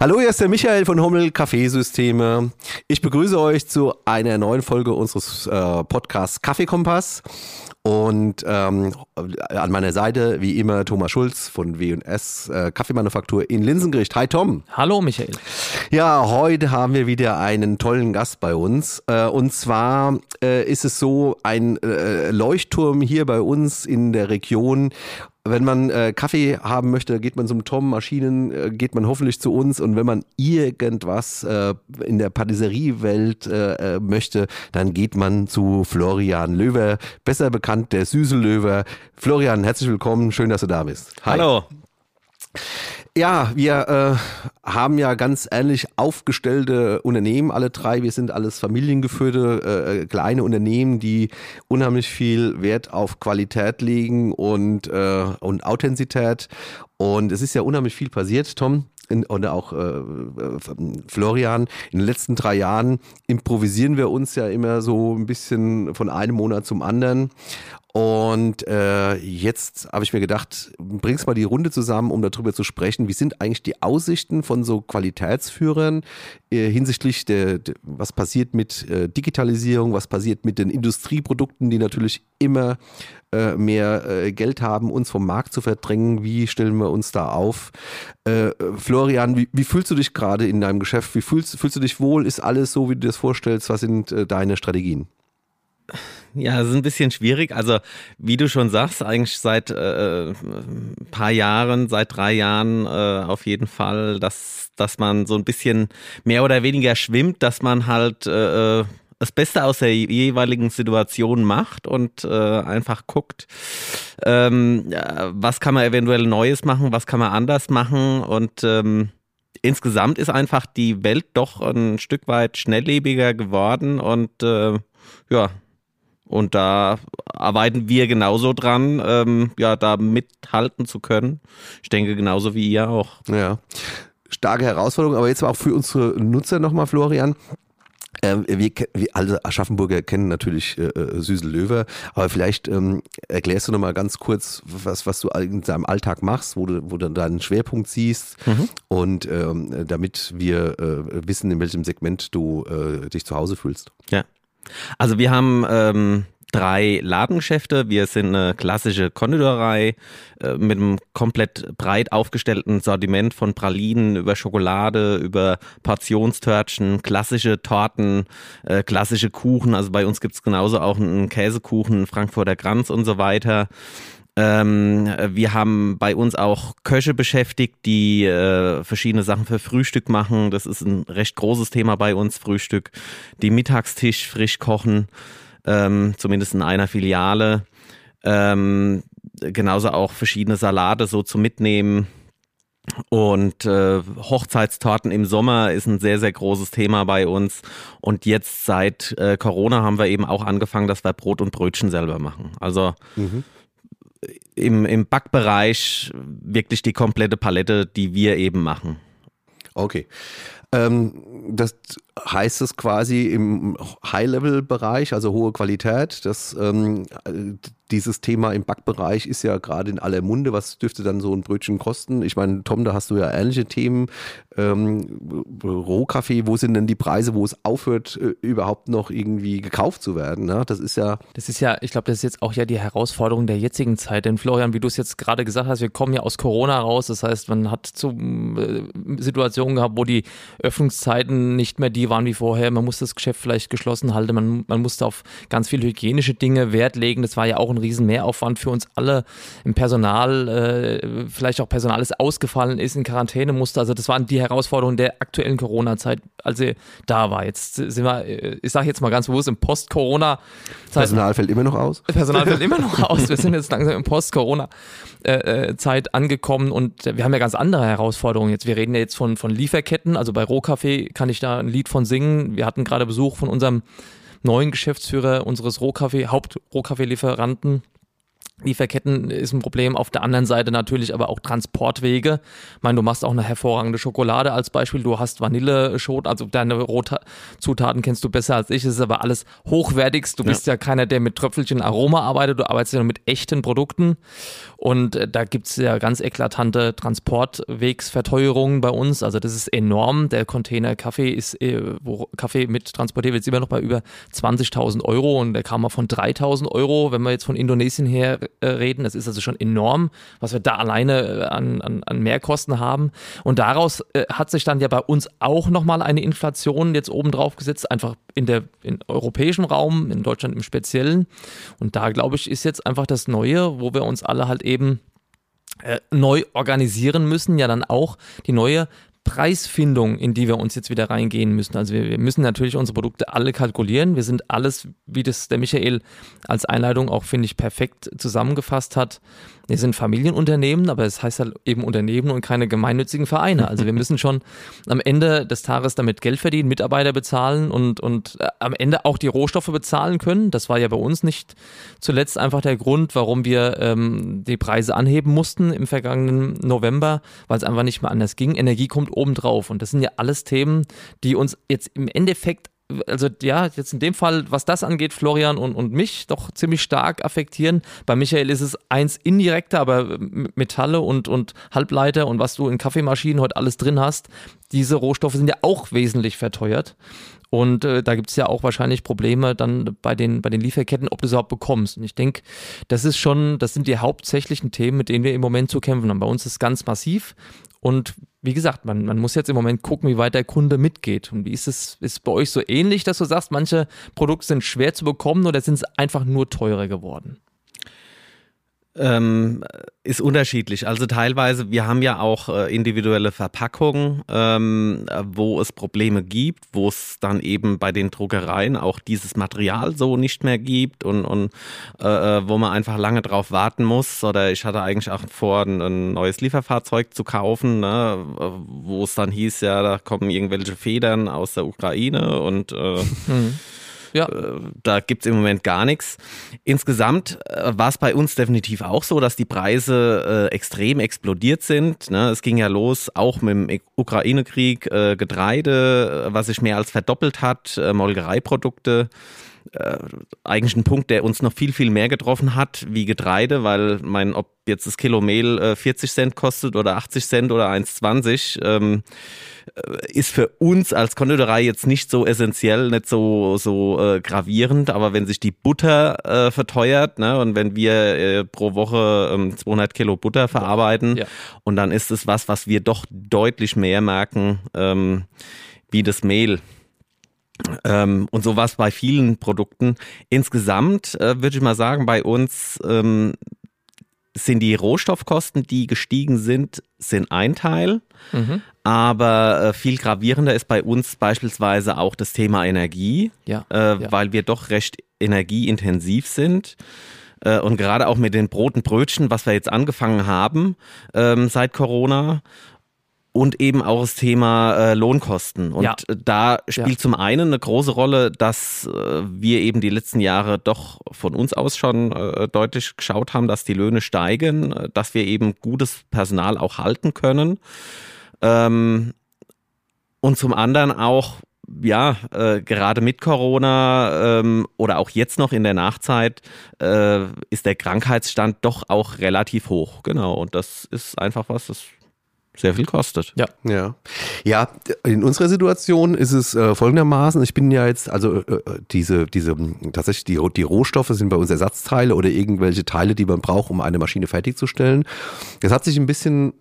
Hallo, hier ist der Michael von Hummel Kaffeesysteme. Ich begrüße euch zu einer neuen Folge unseres äh, Podcasts Kaffeekompass. Und ähm, an meiner Seite, wie immer, Thomas Schulz von W&S äh, Kaffeemanufaktur in Linsengericht. Hi Tom. Hallo Michael. Ja, heute haben wir wieder einen tollen Gast bei uns. Äh, und zwar äh, ist es so ein äh, Leuchtturm hier bei uns in der Region wenn man äh, Kaffee haben möchte, geht man zum Tom Maschinen, äh, geht man hoffentlich zu uns. Und wenn man irgendwas äh, in der Patisseriewelt äh, äh, möchte, dann geht man zu Florian Löwer, besser bekannt der Süßelöwer. Florian, herzlich willkommen, schön, dass du da bist. Hi. Hallo. Ja, wir äh, haben ja ganz ähnlich aufgestellte Unternehmen, alle drei. Wir sind alles familiengeführte äh, kleine Unternehmen, die unheimlich viel Wert auf Qualität legen und, äh, und Authentizität. Und es ist ja unheimlich viel passiert, Tom. In, oder auch äh, äh, Florian, in den letzten drei Jahren improvisieren wir uns ja immer so ein bisschen von einem Monat zum anderen. Und äh, jetzt habe ich mir gedacht, bring's mal die Runde zusammen, um darüber zu sprechen. Wie sind eigentlich die Aussichten von so Qualitätsführern äh, hinsichtlich der, der, was passiert mit äh, Digitalisierung, was passiert mit den Industrieprodukten, die natürlich immer äh, mehr äh, Geld haben, uns vom Markt zu verdrängen. Wie stellen wir uns da auf? Äh, Florian, wie, wie, fühlst du dich gerade in deinem Geschäft? Wie fühlst, fühlst du dich wohl? Ist alles so, wie du dir das vorstellst? Was sind deine Strategien? Ja, es ist ein bisschen schwierig. Also, wie du schon sagst, eigentlich seit äh, ein paar Jahren, seit drei Jahren äh, auf jeden Fall, dass, dass man so ein bisschen mehr oder weniger schwimmt, dass man halt äh, das Beste aus der jeweiligen Situation macht und äh, einfach guckt, ähm, was kann man eventuell Neues machen, was kann man anders machen und ähm, insgesamt ist einfach die Welt doch ein Stück weit schnelllebiger geworden und äh, ja, und da arbeiten wir genauso dran, ähm, ja, da mithalten zu können. Ich denke genauso wie ihr auch. Ja. Starke Herausforderung, aber jetzt auch für unsere Nutzer nochmal, Florian. Ähm, wir, wir alle Aschaffenburger kennen natürlich äh, äh, Süßel Löwe, aber vielleicht ähm, erklärst du nochmal ganz kurz, was, was du in deinem Alltag machst, wo du, wo du deinen Schwerpunkt siehst mhm. und ähm, damit wir äh, wissen, in welchem Segment du äh, dich zu Hause fühlst. Ja, also wir haben ähm, drei Ladengeschäfte. Wir sind eine klassische Konditorei äh, mit einem komplett breit aufgestellten Sortiment von Pralinen über Schokolade, über Portionstörtchen, klassische Torten, äh, klassische Kuchen. Also bei uns gibt's genauso auch einen Käsekuchen, Frankfurter Kranz und so weiter. Ähm, wir haben bei uns auch Köche beschäftigt, die äh, verschiedene Sachen für Frühstück machen. Das ist ein recht großes Thema bei uns, Frühstück. Die Mittagstisch frisch kochen, ähm, zumindest in einer Filiale. Ähm, genauso auch verschiedene Salate so zum Mitnehmen. Und äh, Hochzeitstorten im Sommer ist ein sehr, sehr großes Thema bei uns. Und jetzt seit äh, Corona haben wir eben auch angefangen, dass wir Brot und Brötchen selber machen. Also mhm im, im Backbereich wirklich die komplette Palette, die wir eben machen. Okay. Ähm, das heißt es quasi im High-Level-Bereich, also hohe Qualität, dass ähm, dieses Thema im Backbereich ist ja gerade in aller Munde. Was dürfte dann so ein Brötchen kosten? Ich meine, Tom, da hast du ja ähnliche Themen. Ähm, Rohkaffee, wo sind denn die Preise, wo es aufhört, äh, überhaupt noch irgendwie gekauft zu werden? Ne? Das ist ja. Das ist ja, ich glaube, das ist jetzt auch ja die Herausforderung der jetzigen Zeit. Denn Florian, wie du es jetzt gerade gesagt hast, wir kommen ja aus Corona raus. Das heißt, man hat zu äh, Situationen gehabt, wo die Öffnungszeiten nicht mehr die waren wie vorher. Man muss das Geschäft vielleicht geschlossen halten. Man, man musste auf ganz viele hygienische Dinge Wert legen. Das war ja auch ein riesen Mehraufwand für uns alle im Personal. Äh, vielleicht auch Personal, das ausgefallen ist, in Quarantäne musste. Also das waren die Herausforderungen der aktuellen Corona-Zeit, als sie da war. Jetzt sind wir, äh, ich sage jetzt mal ganz bewusst, im Post-Corona-Zeit. Personal fällt immer noch aus? Personal fällt immer noch aus. Wir sind jetzt langsam im Post-Corona-Zeit äh, angekommen und wir haben ja ganz andere Herausforderungen jetzt. Wir reden ja jetzt von, von Lieferketten. Also bei Rohkaffee kann ich da ein Lied von singen. Wir hatten gerade Besuch von unserem neuen Geschäftsführer unseres Rohkaffee, Haupt-Rohkaffee-Lieferanten Lieferketten ist ein Problem. Auf der anderen Seite natürlich aber auch Transportwege. Ich meine, du machst auch eine hervorragende Schokolade als Beispiel. Du hast Vanilleschot, also deine Rotzutaten kennst du besser als ich. Es ist aber alles hochwertigst. Du bist ja. ja keiner, der mit Tröpfelchen Aroma arbeitet. Du arbeitest ja mit echten Produkten. Und äh, da gibt's ja ganz eklatante Transportwegsverteuerungen bei uns. Also das ist enorm. Der Container Kaffee ist, äh, wo Kaffee mit transportiert wird, ist immer noch bei über 20.000 Euro und der kam mal von 3.000 Euro, wenn wir jetzt von Indonesien her reden. Das ist also schon enorm, was wir da alleine äh, an, an, an Mehrkosten haben. Und daraus äh, hat sich dann ja bei uns auch nochmal eine Inflation jetzt oben drauf gesetzt, einfach in der in europäischen Raum, in Deutschland im Speziellen. Und da glaube ich, ist jetzt einfach das Neue, wo wir uns alle halt eben äh, neu organisieren müssen, ja dann auch die neue Preisfindung, in die wir uns jetzt wieder reingehen müssen. Also wir, wir, müssen natürlich unsere Produkte alle kalkulieren. Wir sind alles, wie das der Michael als Einleitung auch, finde ich, perfekt zusammengefasst hat, wir sind Familienunternehmen, aber es heißt halt eben Unternehmen und keine gemeinnützigen Vereine. Also wir müssen schon am Ende des Tages damit Geld verdienen, Mitarbeiter bezahlen und, und äh, am Ende auch die Rohstoffe bezahlen können. Das war ja bei uns nicht zuletzt einfach der Grund, warum wir ähm, die Preise anheben mussten im vergangenen November, weil es einfach nicht mehr anders ging. Energie kommt obendrauf und das sind ja alles Themen, die uns jetzt im Endeffekt also ja, jetzt in dem Fall, was das angeht, Florian und, und mich doch ziemlich stark affektieren. Bei Michael ist es eins indirekter, aber Metalle und, und Halbleiter und was du in Kaffeemaschinen heute alles drin hast, diese Rohstoffe sind ja auch wesentlich verteuert. Und äh, da gibt es ja auch wahrscheinlich Probleme dann bei den, bei den Lieferketten, ob du es überhaupt bekommst. Und ich denke, das ist schon, das sind die hauptsächlichen Themen, mit denen wir im Moment zu kämpfen haben. Bei uns ist es ganz massiv. Und wie gesagt, man, man muss jetzt im Moment gucken, wie weit der Kunde mitgeht. Und wie ist es, ist bei euch so ähnlich, dass du sagst, manche Produkte sind schwer zu bekommen oder sind es einfach nur teurer geworden? Ähm, ist unterschiedlich. Also teilweise, wir haben ja auch äh, individuelle Verpackungen, ähm, wo es Probleme gibt, wo es dann eben bei den Druckereien auch dieses Material so nicht mehr gibt und, und äh, äh wo man einfach lange drauf warten muss. Oder ich hatte eigentlich auch vor, ein, ein neues Lieferfahrzeug zu kaufen, ne, wo es dann hieß, ja, da kommen irgendwelche Federn aus der Ukraine und äh, mhm. Ja. Äh, da gibt es im Moment gar nichts. Insgesamt äh, war es bei uns definitiv auch so, dass die Preise äh, extrem explodiert sind. Ne? Es ging ja los, auch mit dem Ukraine-Krieg, Getreide, was sich mehr als verdoppelt hat, äh, Molkereiprodukte äh, eigentlich ein Punkt, der uns noch viel, viel mehr getroffen hat wie Getreide, weil mein, ob jetzt das Kilo Mehl äh, 40 Cent kostet oder 80 Cent oder 1,20, ähm, äh, ist für uns als Konditorei jetzt nicht so essentiell, nicht so, so äh, gravierend, aber wenn sich die Butter äh, verteuert ne, und wenn wir äh, pro Woche ähm, 200 Kilo Butter verarbeiten ja. und dann ist es was, was wir doch deutlich mehr merken ähm, wie das Mehl. Ähm, und so war es bei vielen Produkten. Insgesamt äh, würde ich mal sagen, bei uns ähm, sind die Rohstoffkosten, die gestiegen sind, sind ein Teil. Mhm. Aber äh, viel gravierender ist bei uns beispielsweise auch das Thema Energie, ja, äh, ja. weil wir doch recht energieintensiv sind. Äh, und gerade auch mit den Broten Brötchen, was wir jetzt angefangen haben ähm, seit Corona und eben auch das Thema äh, Lohnkosten. Und ja. da spielt ja. zum einen eine große Rolle, dass äh, wir eben die letzten Jahre doch von uns aus schon äh, deutlich geschaut haben, dass die Löhne steigen, äh, dass wir eben gutes Personal auch halten können. Ähm, und zum anderen auch ja, äh, gerade mit Corona ähm, oder auch jetzt noch in der Nachzeit äh, ist der Krankheitsstand doch auch relativ hoch. Genau. Und das ist einfach was, das sehr viel kostet. Ja. Ja. Ja, in unserer Situation ist es äh, folgendermaßen, ich bin ja jetzt, also äh, äh diese, diese, tatsächlich die, die Rohstoffe sind bei uns Ersatzteile oder irgendwelche Teile, die man braucht, um eine Maschine fertigzustellen. Das hat sich ein bisschen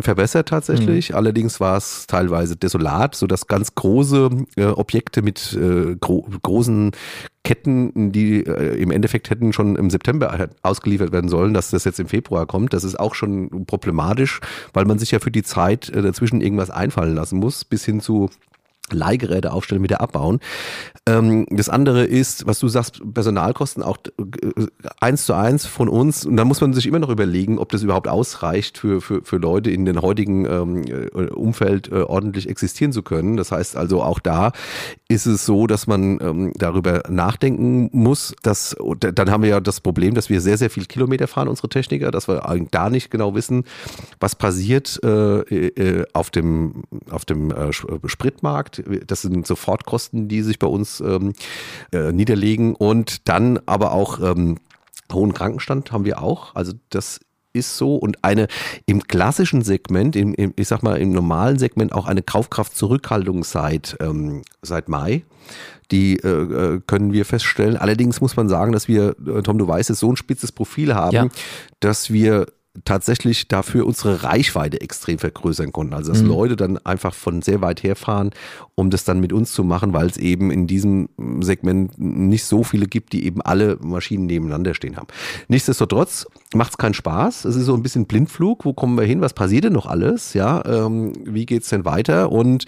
verbessert tatsächlich. Mhm. Allerdings war es teilweise desolat, so dass ganz große äh, Objekte mit äh, gro großen Ketten, die äh, im Endeffekt hätten schon im September ausgeliefert werden sollen, dass das jetzt im Februar kommt. Das ist auch schon problematisch, weil man sich ja für die Zeit äh, dazwischen irgendwas einfallen lassen muss, bis hin zu Leihgeräte aufstellen, wieder abbauen. Ähm, das andere ist, was du sagst, Personalkosten auch äh, eins zu eins von uns. Und da muss man sich immer noch überlegen, ob das überhaupt ausreicht für, für, für Leute in den heutigen ähm, äh, Umfeld äh, ordentlich existieren zu können. Das heißt also auch da ist es so, dass man ähm, darüber nachdenken muss, dass dann haben wir ja das Problem, dass wir sehr, sehr viel Kilometer fahren, unsere Techniker, dass wir da nicht genau wissen, was passiert äh, äh, auf dem, auf dem Spritmarkt. Das sind Sofortkosten, die sich bei uns ähm, äh, niederlegen und dann aber auch ähm, hohen Krankenstand haben wir auch. Also das ist so und eine im klassischen Segment, im, im, ich sag mal im normalen Segment auch eine Kaufkraftzurückhaltung seit, ähm, seit Mai. Die äh, äh können wir feststellen. Allerdings muss man sagen, dass wir, äh, Tom, du weißt es, so ein spitzes Profil haben, ja. dass wir tatsächlich dafür unsere Reichweite extrem vergrößern konnten. Also dass mhm. Leute dann einfach von sehr weit herfahren, um das dann mit uns zu machen, weil es eben in diesem Segment nicht so viele gibt, die eben alle Maschinen nebeneinander stehen haben. Nichtsdestotrotz macht es keinen Spaß. Es ist so ein bisschen Blindflug. Wo kommen wir hin? Was passiert denn noch alles? Ja, ähm, wie geht's denn weiter? Und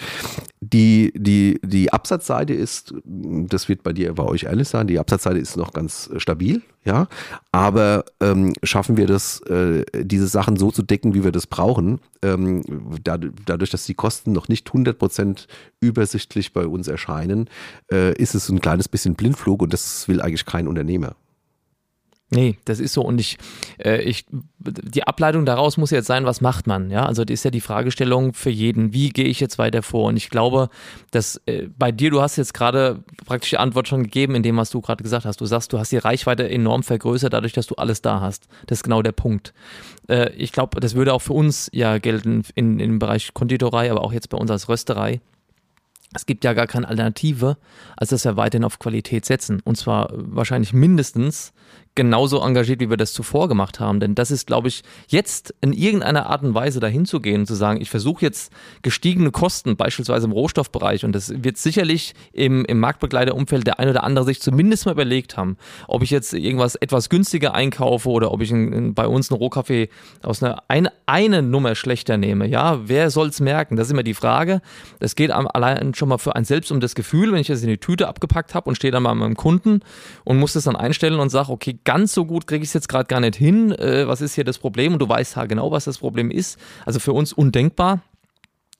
die, die, die Absatzseite ist, das wird bei dir, bei euch ehrlich sein, die Absatzseite ist noch ganz stabil, ja. Aber ähm, schaffen wir das, äh, diese Sachen so zu decken, wie wir das brauchen, ähm, dadurch, dass die Kosten noch nicht 100% übersichtlich bei uns erscheinen, äh, ist es ein kleines bisschen Blindflug und das will eigentlich kein Unternehmer. Nee, das ist so. Und ich, äh, ich, die Ableitung daraus muss jetzt sein, was macht man? Ja, also das ist ja die Fragestellung für jeden. Wie gehe ich jetzt weiter vor? Und ich glaube, dass äh, bei dir, du hast jetzt gerade praktisch die Antwort schon gegeben in dem, was du gerade gesagt hast. Du sagst, du hast die Reichweite enorm vergrößert, dadurch, dass du alles da hast. Das ist genau der Punkt. Äh, ich glaube, das würde auch für uns ja gelten in, im Bereich Konditorei, aber auch jetzt bei uns als Rösterei es gibt ja gar keine Alternative, als dass wir weiterhin auf Qualität setzen. Und zwar wahrscheinlich mindestens genauso engagiert, wie wir das zuvor gemacht haben. Denn das ist, glaube ich, jetzt in irgendeiner Art und Weise dahin zu gehen, zu sagen, ich versuche jetzt gestiegene Kosten, beispielsweise im Rohstoffbereich, und das wird sicherlich im, im Marktbegleiterumfeld der ein oder andere sich zumindest mal überlegt haben, ob ich jetzt irgendwas etwas günstiger einkaufe oder ob ich in, in, bei uns einen Rohkaffee aus einer eine, eine Nummer schlechter nehme. Ja, wer soll es merken? Das ist immer die Frage. Es geht allein schon mal für ein selbst um das Gefühl, wenn ich das in die Tüte abgepackt habe und stehe dann mal meinem Kunden und muss das dann einstellen und sage, okay, ganz so gut kriege ich es jetzt gerade gar nicht hin. Äh, was ist hier das Problem? Und du weißt ja genau, was das Problem ist. Also für uns undenkbar.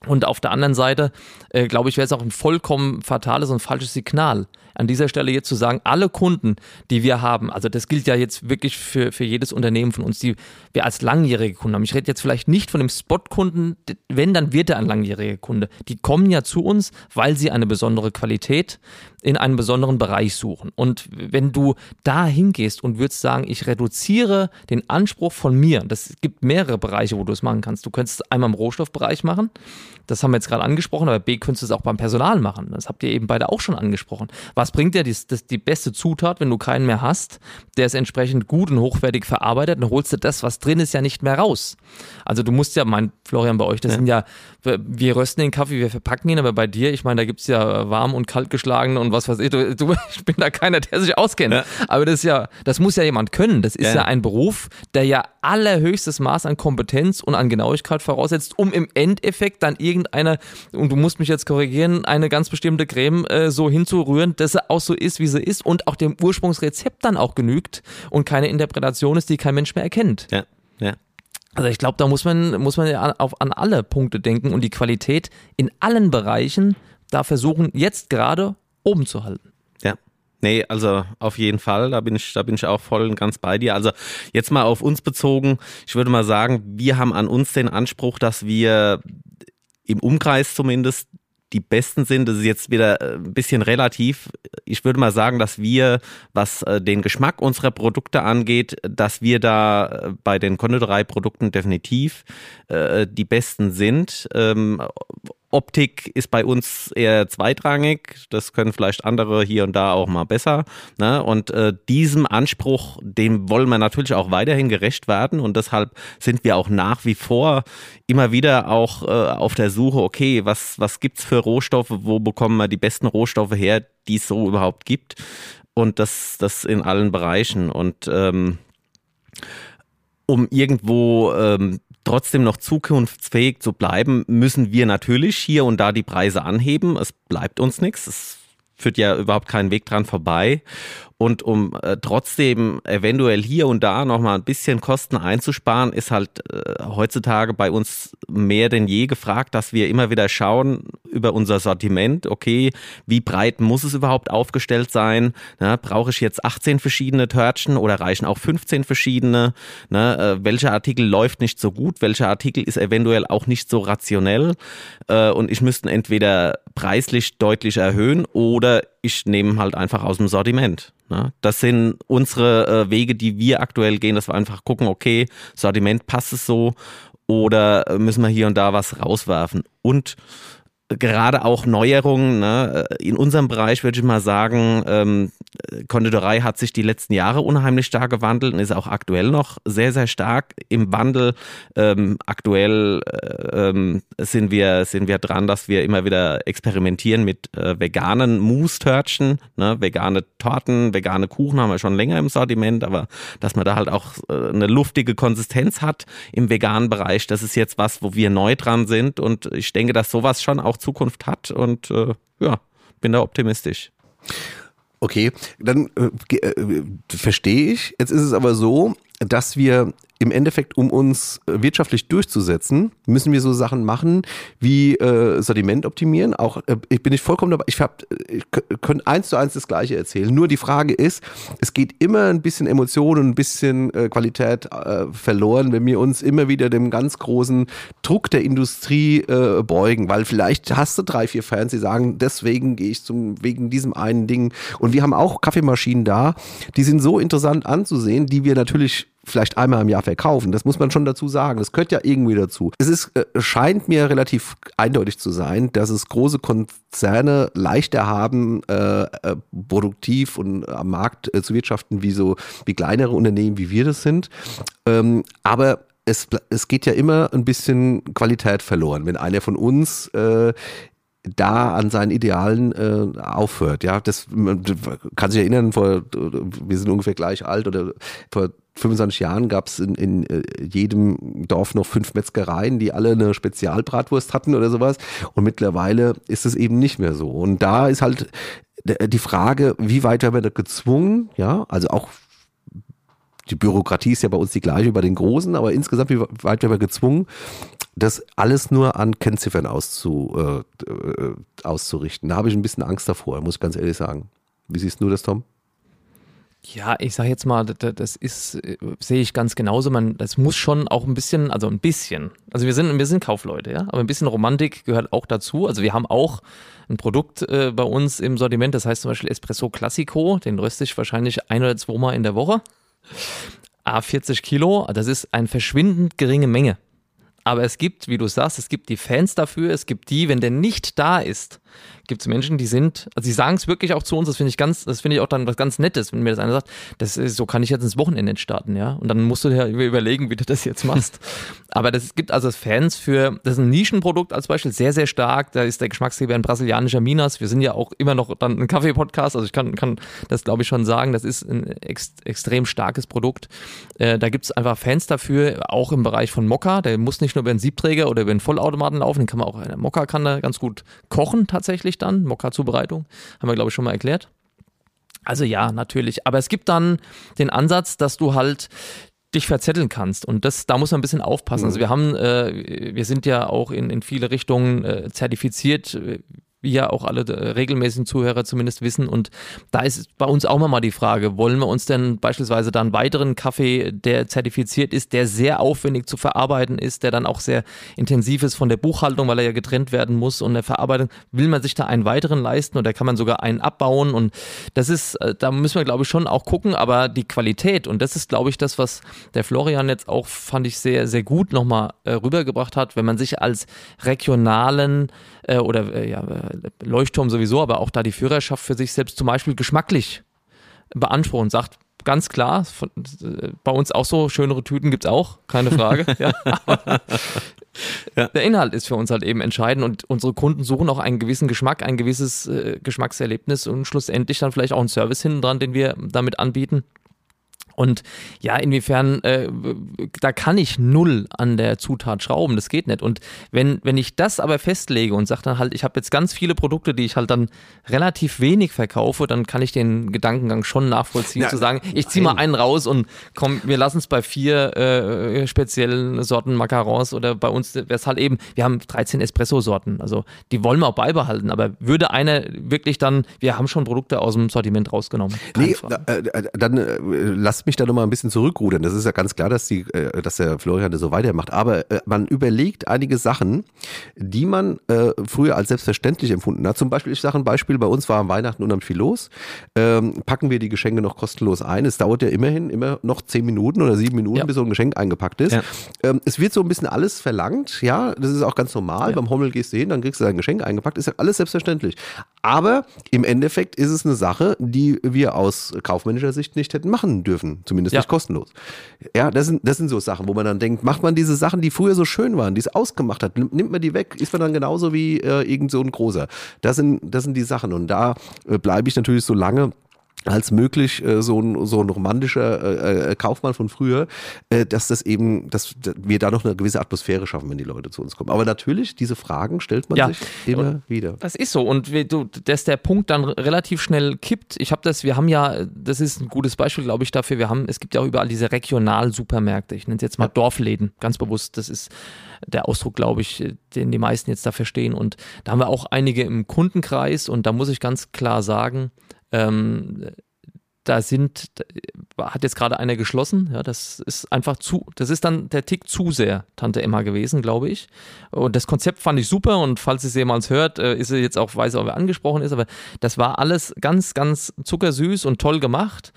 Und auf der anderen Seite, äh, glaube ich, wäre es auch ein vollkommen fatales und falsches Signal, an dieser Stelle jetzt zu sagen, alle Kunden, die wir haben, also das gilt ja jetzt wirklich für, für jedes Unternehmen von uns, die wir als langjährige Kunden haben. Ich rede jetzt vielleicht nicht von dem Spot-Kunden, wenn, dann wird er ein langjähriger Kunde. Die kommen ja zu uns, weil sie eine besondere Qualität in einem besonderen Bereich suchen. Und wenn du da hingehst und würdest sagen, ich reduziere den Anspruch von mir, das gibt mehrere Bereiche, wo du es machen kannst. Du könntest es einmal im Rohstoffbereich machen, das haben wir jetzt gerade angesprochen, aber B könntest du es auch beim Personal machen. Das habt ihr eben beide auch schon angesprochen. Was bringt dir die, das, die beste Zutat, wenn du keinen mehr hast, der es entsprechend gut und hochwertig verarbeitet, dann holst du das, was drin ist, ja nicht mehr raus. Also du musst ja, mein Florian, bei euch, das ja. sind ja, wir rösten den Kaffee, wir verpacken ihn, aber bei dir, ich meine, da gibt es ja warm und kalt geschlagen und was weiß ich, du, du, ich bin da keiner, der sich auskennt. Ja. Aber das ist ja, das muss ja jemand können. Das ist ja. ja ein Beruf, der ja allerhöchstes Maß an Kompetenz und an Genauigkeit voraussetzt, um im Endeffekt dann irgendeine, und du musst mich jetzt korrigieren, eine ganz bestimmte Creme äh, so hinzurühren, dass sie auch so ist, wie sie ist und auch dem Ursprungsrezept dann auch genügt und keine Interpretation ist, die kein Mensch mehr erkennt. Ja, ja. Also ich glaube, da muss man, muss man ja auf, an alle Punkte denken und die Qualität in allen Bereichen da versuchen, jetzt gerade oben zu halten. Ja. Nee, also auf jeden Fall, da bin ich, da bin ich auch voll und ganz bei dir. Also jetzt mal auf uns bezogen, ich würde mal sagen, wir haben an uns den Anspruch, dass wir im Umkreis zumindest die besten sind. Das ist jetzt wieder äh, ein bisschen relativ. Ich würde mal sagen, dass wir, was äh, den Geschmack unserer Produkte angeht, dass wir da äh, bei den Konditorei-Produkten definitiv die besten sind. Optik ist bei uns eher zweitrangig. Das können vielleicht andere hier und da auch mal besser. Ne? Und äh, diesem Anspruch, dem wollen wir natürlich auch weiterhin gerecht werden. Und deshalb sind wir auch nach wie vor immer wieder auch äh, auf der Suche, okay, was, was gibt's für Rohstoffe? Wo bekommen wir die besten Rohstoffe her, die es so überhaupt gibt? Und das, das in allen Bereichen. Und ähm, um irgendwo ähm, trotzdem noch zukunftsfähig zu bleiben, müssen wir natürlich hier und da die Preise anheben. Es bleibt uns nichts. Es führt ja überhaupt keinen Weg dran vorbei. Und um äh, trotzdem eventuell hier und da nochmal ein bisschen Kosten einzusparen, ist halt äh, heutzutage bei uns mehr denn je gefragt, dass wir immer wieder schauen über unser Sortiment. Okay, wie breit muss es überhaupt aufgestellt sein? Ne, Brauche ich jetzt 18 verschiedene Törtchen oder reichen auch 15 verschiedene? Ne, äh, welcher Artikel läuft nicht so gut? Welcher Artikel ist eventuell auch nicht so rationell? Äh, und ich müsste entweder preislich deutlich erhöhen oder ich nehme halt einfach aus dem Sortiment. Ne? Das sind unsere äh, Wege, die wir aktuell gehen, dass wir einfach gucken, okay, Sortiment passt es so oder äh, müssen wir hier und da was rauswerfen. Und gerade auch Neuerungen. Ne? In unserem Bereich würde ich mal sagen, ähm, Konditorei hat sich die letzten Jahre unheimlich stark gewandelt und ist auch aktuell noch sehr, sehr stark im Wandel. Ähm, aktuell äh, ähm, sind, wir, sind wir dran, dass wir immer wieder experimentieren mit äh, veganen Mousse-Törtchen, ne? vegane Torten, vegane Kuchen haben wir schon länger im Sortiment, aber dass man da halt auch äh, eine luftige Konsistenz hat im veganen Bereich, das ist jetzt was, wo wir neu dran sind und ich denke, dass sowas schon auch Zukunft hat und äh, ja, bin da optimistisch. Okay, dann äh, äh, verstehe ich. Jetzt ist es aber so, dass wir im Endeffekt, um uns äh, wirtschaftlich durchzusetzen, müssen wir so Sachen machen wie äh, Sortiment optimieren. Auch äh, ich bin nicht vollkommen dabei. Ich, hab, ich könnte eins zu eins das Gleiche erzählen. Nur die Frage ist, es geht immer ein bisschen Emotion und ein bisschen äh, Qualität äh, verloren, wenn wir uns immer wieder dem ganz großen Druck der Industrie äh, beugen. Weil vielleicht hast du drei, vier Fans, die sagen, deswegen gehe ich zum wegen diesem einen Ding. Und wir haben auch Kaffeemaschinen da, die sind so interessant anzusehen, die wir natürlich vielleicht einmal im Jahr verkaufen. Das muss man schon dazu sagen. Das gehört ja irgendwie dazu. Es ist, äh, scheint mir relativ eindeutig zu sein, dass es große Konzerne leichter haben, äh, äh, produktiv und am Markt äh, zu wirtschaften, wie so, wie kleinere Unternehmen, wie wir das sind. Ähm, aber es, es geht ja immer ein bisschen Qualität verloren. Wenn einer von uns da an seinen Idealen äh, aufhört. Ja, das man kann sich erinnern, vor wir sind ungefähr gleich alt oder vor 25 Jahren gab es in, in äh, jedem Dorf noch fünf Metzgereien, die alle eine Spezialbratwurst hatten oder sowas. Und mittlerweile ist es eben nicht mehr so. Und da ist halt die Frage, wie weit werden wir gezwungen, ja, also auch die Bürokratie ist ja bei uns die gleiche bei den Großen, aber insgesamt, wie weit werden wir gezwungen, das alles nur an Kennziffern auszu, äh, äh, auszurichten. Da habe ich ein bisschen Angst davor, muss ich ganz ehrlich sagen. Wie siehst du das, Tom? Ja, ich sage jetzt mal, das ist, sehe ich ganz genauso. Man, das muss schon auch ein bisschen, also ein bisschen. Also wir sind, wir sind Kaufleute, ja, aber ein bisschen Romantik gehört auch dazu. Also wir haben auch ein Produkt äh, bei uns im Sortiment, das heißt zum Beispiel Espresso Classico. Den röste ich wahrscheinlich ein oder zwei Mal in der Woche. A 40 Kilo, das ist eine verschwindend geringe Menge. Aber es gibt, wie du sagst, es gibt die Fans dafür, es gibt die, wenn der nicht da ist, gibt es Menschen, die sind, also sie sagen es wirklich auch zu uns, das finde ich ganz, das finde ich auch dann was ganz Nettes, wenn mir das einer sagt, das ist, so kann ich jetzt ins Wochenende starten, ja. Und dann musst du dir überlegen, wie du das jetzt machst. Aber das gibt also Fans für, das ist ein Nischenprodukt als Beispiel, sehr, sehr stark. Da ist der Geschmacksgeber ein brasilianischer Minas. Wir sind ja auch immer noch dann ein Kaffee-Podcast, also ich kann, kann das glaube ich schon sagen, das ist ein ex extrem starkes Produkt. Äh, da gibt es einfach Fans dafür, auch im Bereich von Mokka. Der muss nicht nur über einen Siebträger oder über einen Vollautomaten laufen, den kann man auch, der Mokka kann da ganz gut kochen tatsächlich natürlich dann, Mokka-Zubereitung, haben wir glaube ich schon mal erklärt. Also ja, natürlich. Aber es gibt dann den Ansatz, dass du halt dich verzetteln kannst. Und das, da muss man ein bisschen aufpassen. Also mhm. wir haben, äh, wir sind ja auch in, in viele Richtungen äh, zertifiziert wie ja auch alle äh, regelmäßigen Zuhörer zumindest wissen. Und da ist bei uns auch mal die Frage, wollen wir uns denn beispielsweise dann weiteren Kaffee, der zertifiziert ist, der sehr aufwendig zu verarbeiten ist, der dann auch sehr intensiv ist von der Buchhaltung, weil er ja getrennt werden muss und der Verarbeitung, will man sich da einen weiteren leisten oder kann man sogar einen abbauen? Und das ist, äh, da müssen wir glaube ich schon auch gucken, aber die Qualität und das ist glaube ich das, was der Florian jetzt auch, fand ich sehr, sehr gut nochmal äh, rübergebracht hat, wenn man sich als regionalen äh, oder äh, ja, Leuchtturm sowieso, aber auch da die Führerschaft für sich selbst zum Beispiel geschmacklich beansprucht und sagt, ganz klar, von, äh, bei uns auch so schönere Tüten gibt es auch, keine Frage. ja, ja. Der Inhalt ist für uns halt eben entscheidend und unsere Kunden suchen auch einen gewissen Geschmack, ein gewisses äh, Geschmackserlebnis und schlussendlich dann vielleicht auch einen Service hinten dran, den wir damit anbieten. Und ja, inwiefern, äh, da kann ich null an der Zutat schrauben, das geht nicht. Und wenn, wenn ich das aber festlege und sage dann halt, ich habe jetzt ganz viele Produkte, die ich halt dann relativ wenig verkaufe, dann kann ich den Gedankengang schon nachvollziehen, ja, zu sagen, ich ziehe mal einen raus und komm, wir lassen es bei vier äh, speziellen Sorten Macarons oder bei uns wäre es halt eben, wir haben 13 Espresso-Sorten, also die wollen wir auch beibehalten, aber würde einer wirklich dann, wir haben schon Produkte aus dem Sortiment rausgenommen. Nee, äh, äh, dann äh, lasst mich da nochmal ein bisschen zurückrudern. Das ist ja ganz klar, dass, die, äh, dass der Florian das so weitermacht. Aber äh, man überlegt einige Sachen, die man äh, früher als selbstverständlich empfunden hat. Zum Beispiel, ich sage ein Beispiel, bei uns war am Weihnachten unheimlich viel los. Ähm, packen wir die Geschenke noch kostenlos ein. Es dauert ja immerhin immer noch zehn Minuten oder sieben Minuten, ja. bis so ein Geschenk eingepackt ist. Ja. Ähm, es wird so ein bisschen alles verlangt, ja, das ist auch ganz normal. Ja. Beim Hommel gehst du hin, dann kriegst du dein Geschenk eingepackt, ist ja alles selbstverständlich. Aber im Endeffekt ist es eine Sache, die wir aus kaufmännischer Sicht nicht hätten machen dürfen, zumindest ja. nicht kostenlos. Ja, das sind, das sind so Sachen, wo man dann denkt, macht man diese Sachen, die früher so schön waren, die es ausgemacht hat, nimmt man die weg, ist man dann genauso wie äh, irgend so ein großer. Das sind, das sind die Sachen und da äh, bleibe ich natürlich so lange als möglich äh, so ein so ein romantischer äh, äh, Kaufmann von früher, äh, dass das eben, dass wir da noch eine gewisse Atmosphäre schaffen, wenn die Leute zu uns kommen. Aber natürlich, diese Fragen stellt man ja. sich immer wieder. Das ist so und wie du, dass der Punkt dann relativ schnell kippt. Ich habe das, wir haben ja, das ist ein gutes Beispiel, glaube ich, dafür. Wir haben, es gibt ja auch überall diese Regional-Supermärkte. Ich nenne es jetzt mal ja. Dorfläden, ganz bewusst. Das ist der Ausdruck, glaube ich, den die meisten jetzt dafür stehen. Und da haben wir auch einige im Kundenkreis und da muss ich ganz klar sagen, ähm, da sind, hat jetzt gerade einer geschlossen, ja, das ist einfach zu, das ist dann der Tick zu sehr Tante Emma gewesen, glaube ich. Und das Konzept fand ich super und falls sie es jemals hört, äh, ist sie jetzt auch, weiß auch, wer angesprochen ist, aber das war alles ganz, ganz zuckersüß und toll gemacht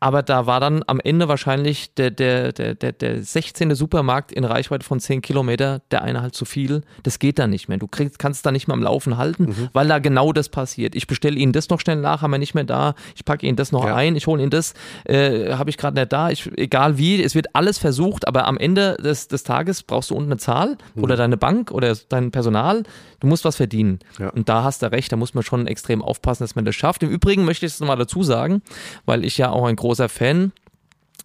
aber da war dann am Ende wahrscheinlich der, der, der, der, der 16. Supermarkt in Reichweite von 10 Kilometer, der eine halt zu viel. Das geht dann nicht mehr. Du kriegst, kannst da nicht mehr am Laufen halten, mhm. weil da genau das passiert. Ich bestelle Ihnen das noch schnell nach, haben wir nicht mehr da. Ich packe Ihnen das noch ja. ein, ich hole Ihnen das, äh, habe ich gerade nicht da. Ich, egal wie, es wird alles versucht, aber am Ende des, des Tages brauchst du unten eine Zahl mhm. oder deine Bank oder dein Personal. Du musst was verdienen. Ja. Und da hast du recht, da muss man schon extrem aufpassen, dass man das schafft. Im Übrigen möchte ich es nochmal dazu sagen, weil ich ja auch ein großer Fan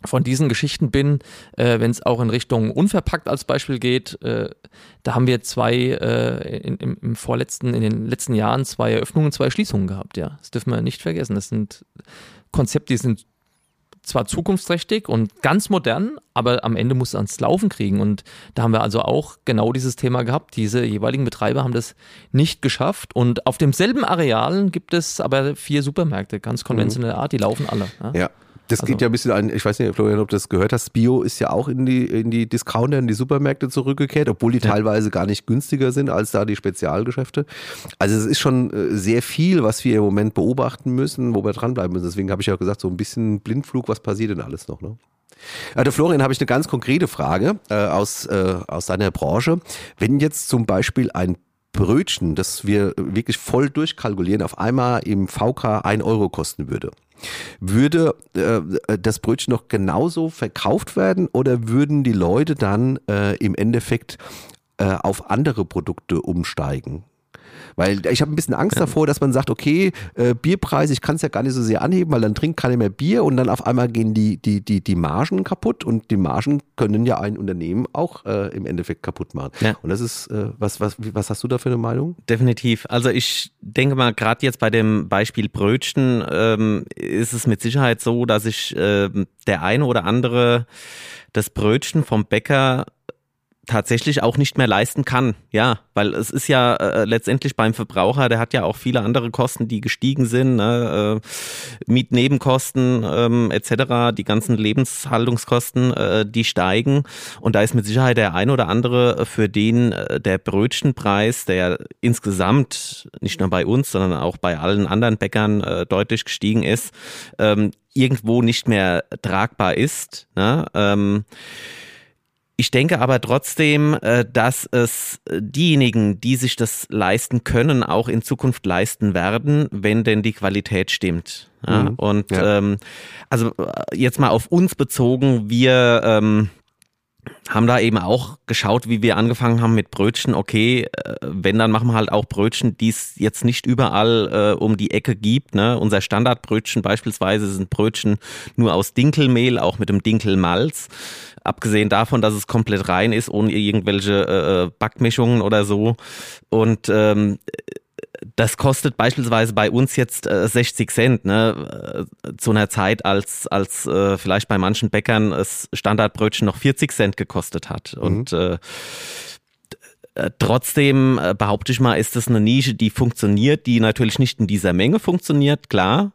von diesen Geschichten bin, äh, wenn es auch in Richtung unverpackt als Beispiel geht. Äh, da haben wir zwei äh, in, im, im, vorletzten, in den letzten Jahren zwei Eröffnungen, zwei Schließungen gehabt. Ja, das dürfen wir nicht vergessen. Das sind Konzepte, die sind zwar zukunftsträchtig und ganz modern, aber am Ende muss es ans Laufen kriegen. Und da haben wir also auch genau dieses Thema gehabt. Diese jeweiligen Betreiber haben das nicht geschafft. Und auf demselben Areal gibt es aber vier Supermärkte, ganz konventionelle Art, die laufen alle. Ja, ja das also. geht ja ein bisschen an, ich weiß nicht, Florian, ob du das gehört hast, Bio ist ja auch in die, in die Discounter, in die Supermärkte zurückgekehrt, obwohl die ja. teilweise gar nicht günstiger sind als da die Spezialgeschäfte. Also es ist schon äh, sehr viel, was wir im Moment beobachten müssen, wo wir dranbleiben müssen. Deswegen habe ich ja gesagt, so ein bisschen Blindflug, was passiert denn alles noch? Ne? Also Florian, habe ich eine ganz konkrete Frage äh, aus, äh, aus deiner Branche. Wenn jetzt zum Beispiel ein Brötchen, das wir wirklich voll durchkalkulieren, auf einmal im VK ein Euro kosten würde. Würde äh, das Brötchen noch genauso verkauft werden oder würden die Leute dann äh, im Endeffekt äh, auf andere Produkte umsteigen? Weil ich habe ein bisschen Angst ja. davor, dass man sagt, okay, äh, Bierpreis, ich kann es ja gar nicht so sehr anheben, weil dann trinkt keiner mehr Bier und dann auf einmal gehen die, die, die, die Margen kaputt und die Margen können ja ein Unternehmen auch äh, im Endeffekt kaputt machen. Ja. Und das ist, äh, was, was, was hast du da für eine Meinung? Definitiv. Also ich denke mal, gerade jetzt bei dem Beispiel Brötchen ähm, ist es mit Sicherheit so, dass ich äh, der eine oder andere das Brötchen vom Bäcker tatsächlich auch nicht mehr leisten kann. Ja, weil es ist ja äh, letztendlich beim Verbraucher, der hat ja auch viele andere Kosten, die gestiegen sind, ne? äh, Mietnebenkosten ähm, etc., die ganzen Lebenshaltungskosten, äh, die steigen. Und da ist mit Sicherheit der ein oder andere, für den äh, der Brötchenpreis, der insgesamt nicht nur bei uns, sondern auch bei allen anderen Bäckern äh, deutlich gestiegen ist, ähm, irgendwo nicht mehr tragbar ist. Ne? Ähm, ich denke aber trotzdem, äh, dass es diejenigen, die sich das leisten können, auch in Zukunft leisten werden, wenn denn die Qualität stimmt. Ja, mhm. Und ja. Ähm, also äh, jetzt mal auf uns bezogen, wir ähm, haben da eben auch geschaut, wie wir angefangen haben mit Brötchen. Okay, äh, wenn, dann machen wir halt auch Brötchen, die es jetzt nicht überall äh, um die Ecke gibt. Ne? Unser Standardbrötchen beispielsweise sind Brötchen nur aus Dinkelmehl, auch mit dem Dinkelmalz. Abgesehen davon, dass es komplett rein ist, ohne irgendwelche äh, äh Backmischungen oder so. Und ähm, das kostet beispielsweise bei uns jetzt äh, 60 Cent, ne? Äh, zu einer Zeit, als, als äh, vielleicht bei manchen Bäckern das Standardbrötchen noch 40 Cent gekostet hat. Mhm. Und äh, äh, Trotzdem äh, behaupte ich mal, ist das eine Nische, die funktioniert, die natürlich nicht in dieser Menge funktioniert, klar.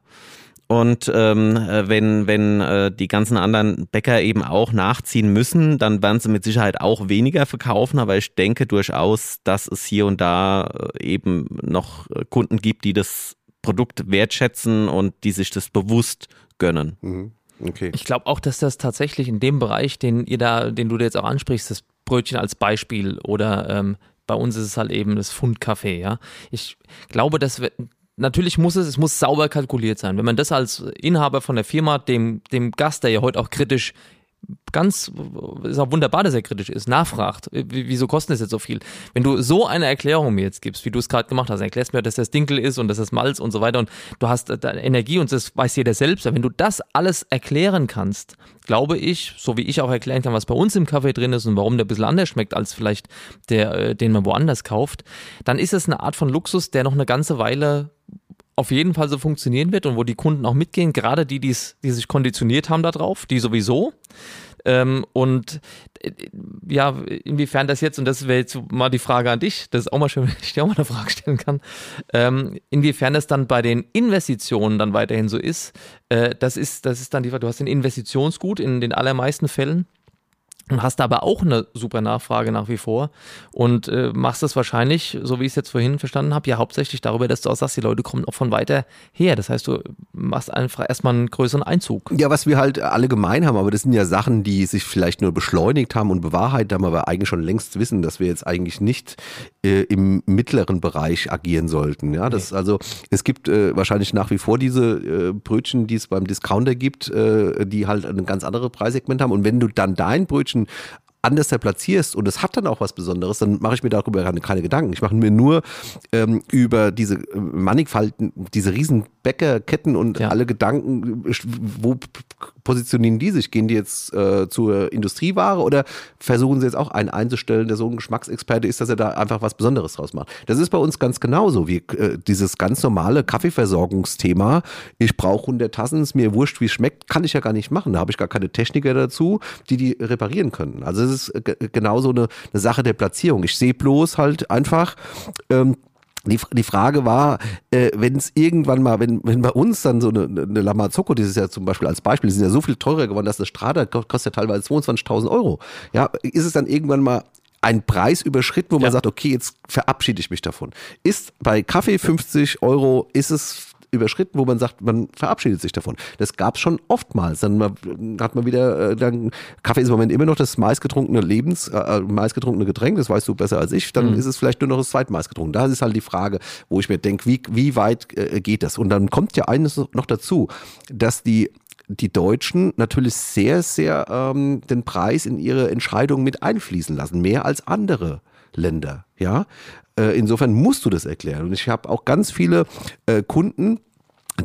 Und ähm, äh, wenn, wenn äh, die ganzen anderen Bäcker eben auch nachziehen müssen, dann werden sie mit Sicherheit auch weniger verkaufen. Aber ich denke durchaus, dass es hier und da äh, eben noch Kunden gibt, die das Produkt wertschätzen und die sich das bewusst gönnen. Mhm. Okay. Ich glaube auch, dass das tatsächlich in dem Bereich, den ihr da, den du jetzt auch ansprichst, das Brötchen als Beispiel oder ähm, bei uns ist es halt eben das Fundcafé, ja. Ich glaube, dass natürlich muss es, es muss sauber kalkuliert sein. Wenn man das als Inhaber von der Firma dem, dem Gast, der ja heute auch kritisch ganz, ist auch wunderbar, dass er kritisch ist, nachfragt, wieso kostet das jetzt so viel? Wenn du so eine Erklärung mir jetzt gibst, wie du es gerade gemacht hast, erklärst mir, dass das Dinkel ist und dass das Malz und so weiter und du hast Energie und das weiß jeder selbst, aber wenn du das alles erklären kannst, glaube ich, so wie ich auch erklären kann, was bei uns im Kaffee drin ist und warum der ein bisschen anders schmeckt als vielleicht der, äh, den man woanders kauft, dann ist es eine Art von Luxus, der noch eine ganze Weile auf jeden Fall so funktionieren wird und wo die Kunden auch mitgehen, gerade die, die sich konditioniert haben darauf, die sowieso. Ähm, und äh, ja, inwiefern das jetzt, und das wäre jetzt mal die Frage an dich, das ist auch mal schön, wenn ich dir auch mal eine Frage stellen kann, ähm, inwiefern das dann bei den Investitionen dann weiterhin so ist, äh, das ist, das ist dann die Frage, du hast ein Investitionsgut in den allermeisten Fällen und hast aber auch eine super Nachfrage nach wie vor und äh, machst es wahrscheinlich, so wie ich es jetzt vorhin verstanden habe, ja hauptsächlich darüber, dass du auch sagst, die Leute kommen auch von weiter her. Das heißt, du machst einfach erstmal einen größeren Einzug. Ja, was wir halt alle gemein haben, aber das sind ja Sachen, die sich vielleicht nur beschleunigt haben und bewahrheitet haben, aber eigentlich schon längst wissen, dass wir jetzt eigentlich nicht äh, im mittleren Bereich agieren sollten. Ja, das nee. also es gibt äh, wahrscheinlich nach wie vor diese äh, Brötchen, die es beim Discounter gibt, äh, die halt ein ganz anderes Preissegment haben und wenn du dann dein Brötchen Anders platzierst und es hat dann auch was Besonderes, dann mache ich mir darüber keine Gedanken. Ich mache mir nur ähm, über diese äh, Mannigfalten, diese riesen Bäckerketten und ja. alle Gedanken, wo positionieren die sich? Gehen die jetzt äh, zur Industrieware oder versuchen sie jetzt auch einen einzustellen, der so ein Geschmacksexperte ist, dass er da einfach was Besonderes draus macht? Das ist bei uns ganz genauso wie äh, dieses ganz normale Kaffeeversorgungsthema. Ich brauche 100 Tassen, ist mir wurscht, wie es schmeckt, kann ich ja gar nicht machen. Da habe ich gar keine Techniker dazu, die die reparieren können. Also es ist äh, genauso eine, eine Sache der Platzierung. Ich sehe bloß halt einfach, ähm, die, die Frage war, äh, wenn es irgendwann mal, wenn, wenn bei uns dann so eine, eine Lamazocco dieses Jahr zum Beispiel als Beispiel, die sind ja so viel teurer geworden, dass das Strada kostet ja teilweise 22.000 Euro. Ja, ist es dann irgendwann mal ein Preis überschritten, wo man ja. sagt, okay, jetzt verabschiede ich mich davon. Ist bei Kaffee 50 Euro, ist es überschritten, wo man sagt, man verabschiedet sich davon. Das gab es schon oftmals. Dann hat man wieder, äh, dann, Kaffee ist im Moment immer noch das meistgetrunkene Lebens, äh, äh, meistgetrunkene Getränk, das weißt du besser als ich, dann mhm. ist es vielleicht nur noch das zweitmeistgetrunkene. Da ist halt die Frage, wo ich mir denke, wie, wie weit äh, geht das? Und dann kommt ja eines noch dazu, dass die die Deutschen natürlich sehr, sehr ähm, den Preis in ihre Entscheidungen mit einfließen lassen, mehr als andere Länder. Ja, äh, insofern musst du das erklären. Und ich habe auch ganz viele äh, Kunden,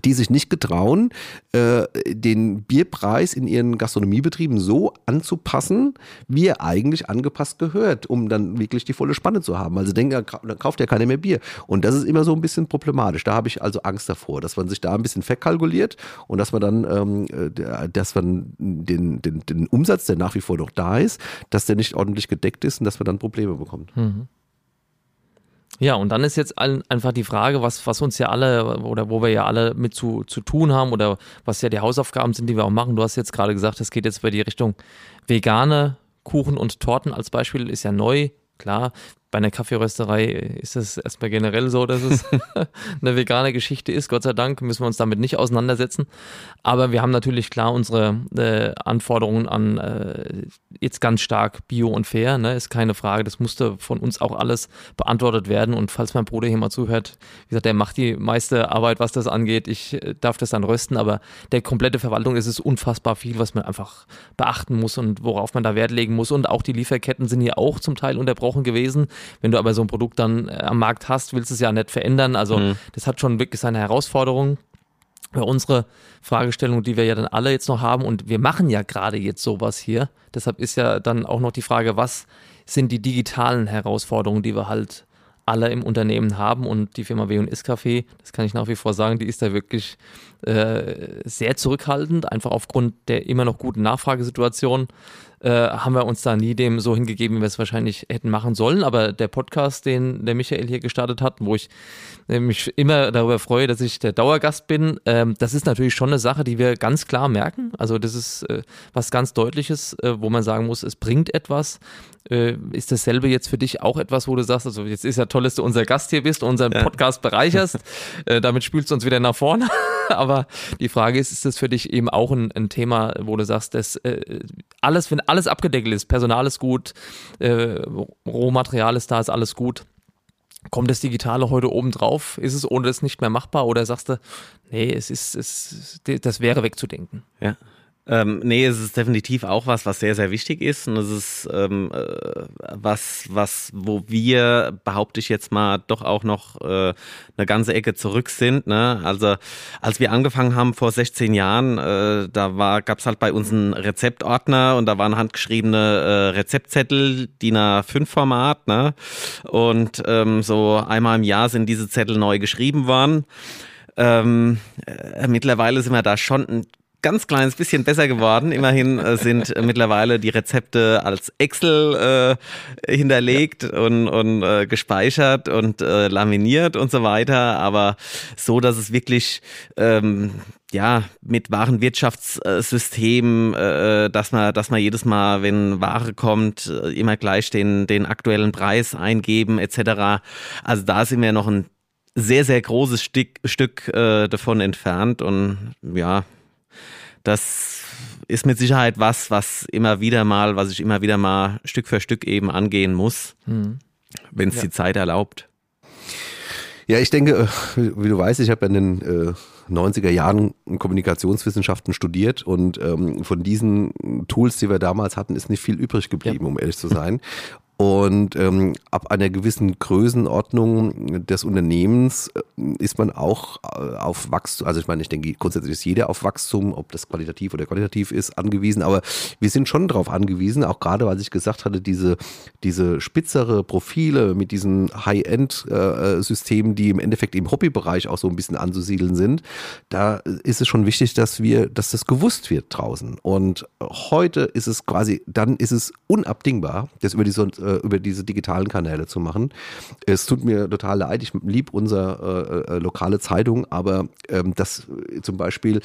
die sich nicht getrauen, äh, den Bierpreis in ihren Gastronomiebetrieben so anzupassen, wie er eigentlich angepasst gehört, um dann wirklich die volle Spanne zu haben. Also denken, dann kauft ja keiner mehr Bier. Und das ist immer so ein bisschen problematisch. Da habe ich also Angst davor, dass man sich da ein bisschen verkalkuliert und dass man dann, ähm, äh, dass man den, den, den Umsatz, der nach wie vor noch da ist, dass der nicht ordentlich gedeckt ist und dass man dann Probleme bekommt. Mhm. Ja, und dann ist jetzt einfach die Frage, was, was uns ja alle oder wo wir ja alle mit zu, zu tun haben oder was ja die Hausaufgaben sind, die wir auch machen. Du hast jetzt gerade gesagt, es geht jetzt bei die Richtung vegane Kuchen und Torten als Beispiel, ist ja neu, klar. Bei einer Kaffeerösterei ist es erstmal generell so, dass es eine vegane Geschichte ist. Gott sei Dank müssen wir uns damit nicht auseinandersetzen. Aber wir haben natürlich klar unsere äh, Anforderungen an äh, jetzt ganz stark bio und fair, ne? ist keine Frage. Das musste von uns auch alles beantwortet werden. Und falls mein Bruder hier mal zuhört, wie gesagt, der macht die meiste Arbeit, was das angeht. Ich äh, darf das dann rösten, aber der komplette Verwaltung ist es unfassbar viel, was man einfach beachten muss und worauf man da Wert legen muss. Und auch die Lieferketten sind hier auch zum Teil unterbrochen gewesen. Wenn du aber so ein Produkt dann äh, am Markt hast, willst du es ja nicht verändern. Also mhm. das hat schon wirklich seine Herausforderung. Bei unsere Fragestellung, die wir ja dann alle jetzt noch haben, und wir machen ja gerade jetzt sowas hier. Deshalb ist ja dann auch noch die Frage, was sind die digitalen Herausforderungen, die wir halt alle im Unternehmen haben und die Firma W&S Café, das kann ich nach wie vor sagen, die ist da wirklich äh, sehr zurückhaltend, einfach aufgrund der immer noch guten Nachfragesituation äh, haben wir uns da nie dem so hingegeben, wie wir es wahrscheinlich hätten machen sollen. Aber der Podcast, den der Michael hier gestartet hat, wo ich mich immer darüber freue, dass ich der Dauergast bin, ähm, das ist natürlich schon eine Sache, die wir ganz klar merken. Also das ist äh, was ganz Deutliches, äh, wo man sagen muss, es bringt etwas. Äh, ist dasselbe jetzt für dich auch etwas, wo du sagst, also jetzt ist ja toll, dass du unser Gast hier bist, unseren ja. Podcast bereicherst. Äh, damit spülst du uns wieder nach vorne. Aber die Frage ist, ist das für dich eben auch ein, ein Thema, wo du sagst, dass alles, wenn alles abgedeckelt ist, Personal ist gut, äh, Rohmaterial ist da, ist alles gut. Kommt das Digitale heute oben drauf? Ist es ohne das nicht mehr machbar? Oder sagst du, nee, es ist, es, das wäre wegzudenken? Ja, ähm, nee, es ist definitiv auch was, was sehr, sehr wichtig ist. Und es ist ähm, äh, was, was, wo wir, behaupte ich jetzt mal, doch auch noch äh, eine ganze Ecke zurück sind. Ne? Also als wir angefangen haben vor 16 Jahren, äh, da war, gab's halt bei uns einen Rezeptordner und da waren handgeschriebene äh, Rezeptzettel, DIN A5-Format. Ne? Und ähm, so einmal im Jahr sind diese Zettel neu geschrieben worden. Ähm, äh, mittlerweile sind wir da schon ein ganz kleines bisschen besser geworden. Immerhin äh, sind äh, mittlerweile die Rezepte als Excel äh, hinterlegt und, und äh, gespeichert und äh, laminiert und so weiter. Aber so, dass es wirklich ähm, ja, mit Warenwirtschaftssystemen, äh, dass man, dass man jedes Mal, wenn Ware kommt, äh, immer gleich den, den aktuellen Preis eingeben, etc. Also da sind wir noch ein sehr, sehr großes Stück, Stück äh, davon entfernt und ja, das ist mit Sicherheit was, was immer wieder mal, was ich immer wieder mal Stück für Stück eben angehen muss, mhm. wenn es ja. die Zeit erlaubt. Ja, ich denke, äh, wie du weißt, ich habe in den äh, 90er Jahren Kommunikationswissenschaften studiert und ähm, von diesen Tools, die wir damals hatten, ist nicht viel übrig geblieben, ja. um ehrlich zu sein. Und ähm, ab einer gewissen Größenordnung des Unternehmens äh, ist man auch äh, auf Wachstum, also ich meine, ich denke, grundsätzlich ist jeder auf Wachstum, ob das qualitativ oder qualitativ ist, angewiesen, aber wir sind schon darauf angewiesen, auch gerade, weil ich gesagt hatte, diese, diese spitzere Profile mit diesen High-End-Systemen, äh, die im Endeffekt im Hobbybereich auch so ein bisschen anzusiedeln sind, da ist es schon wichtig, dass wir, dass das gewusst wird draußen. Und heute ist es quasi, dann ist es unabdingbar, dass über diese äh, über diese digitalen Kanäle zu machen. Es tut mir total leid, ich liebe unsere äh, äh, lokale Zeitung, aber ähm, das äh, zum Beispiel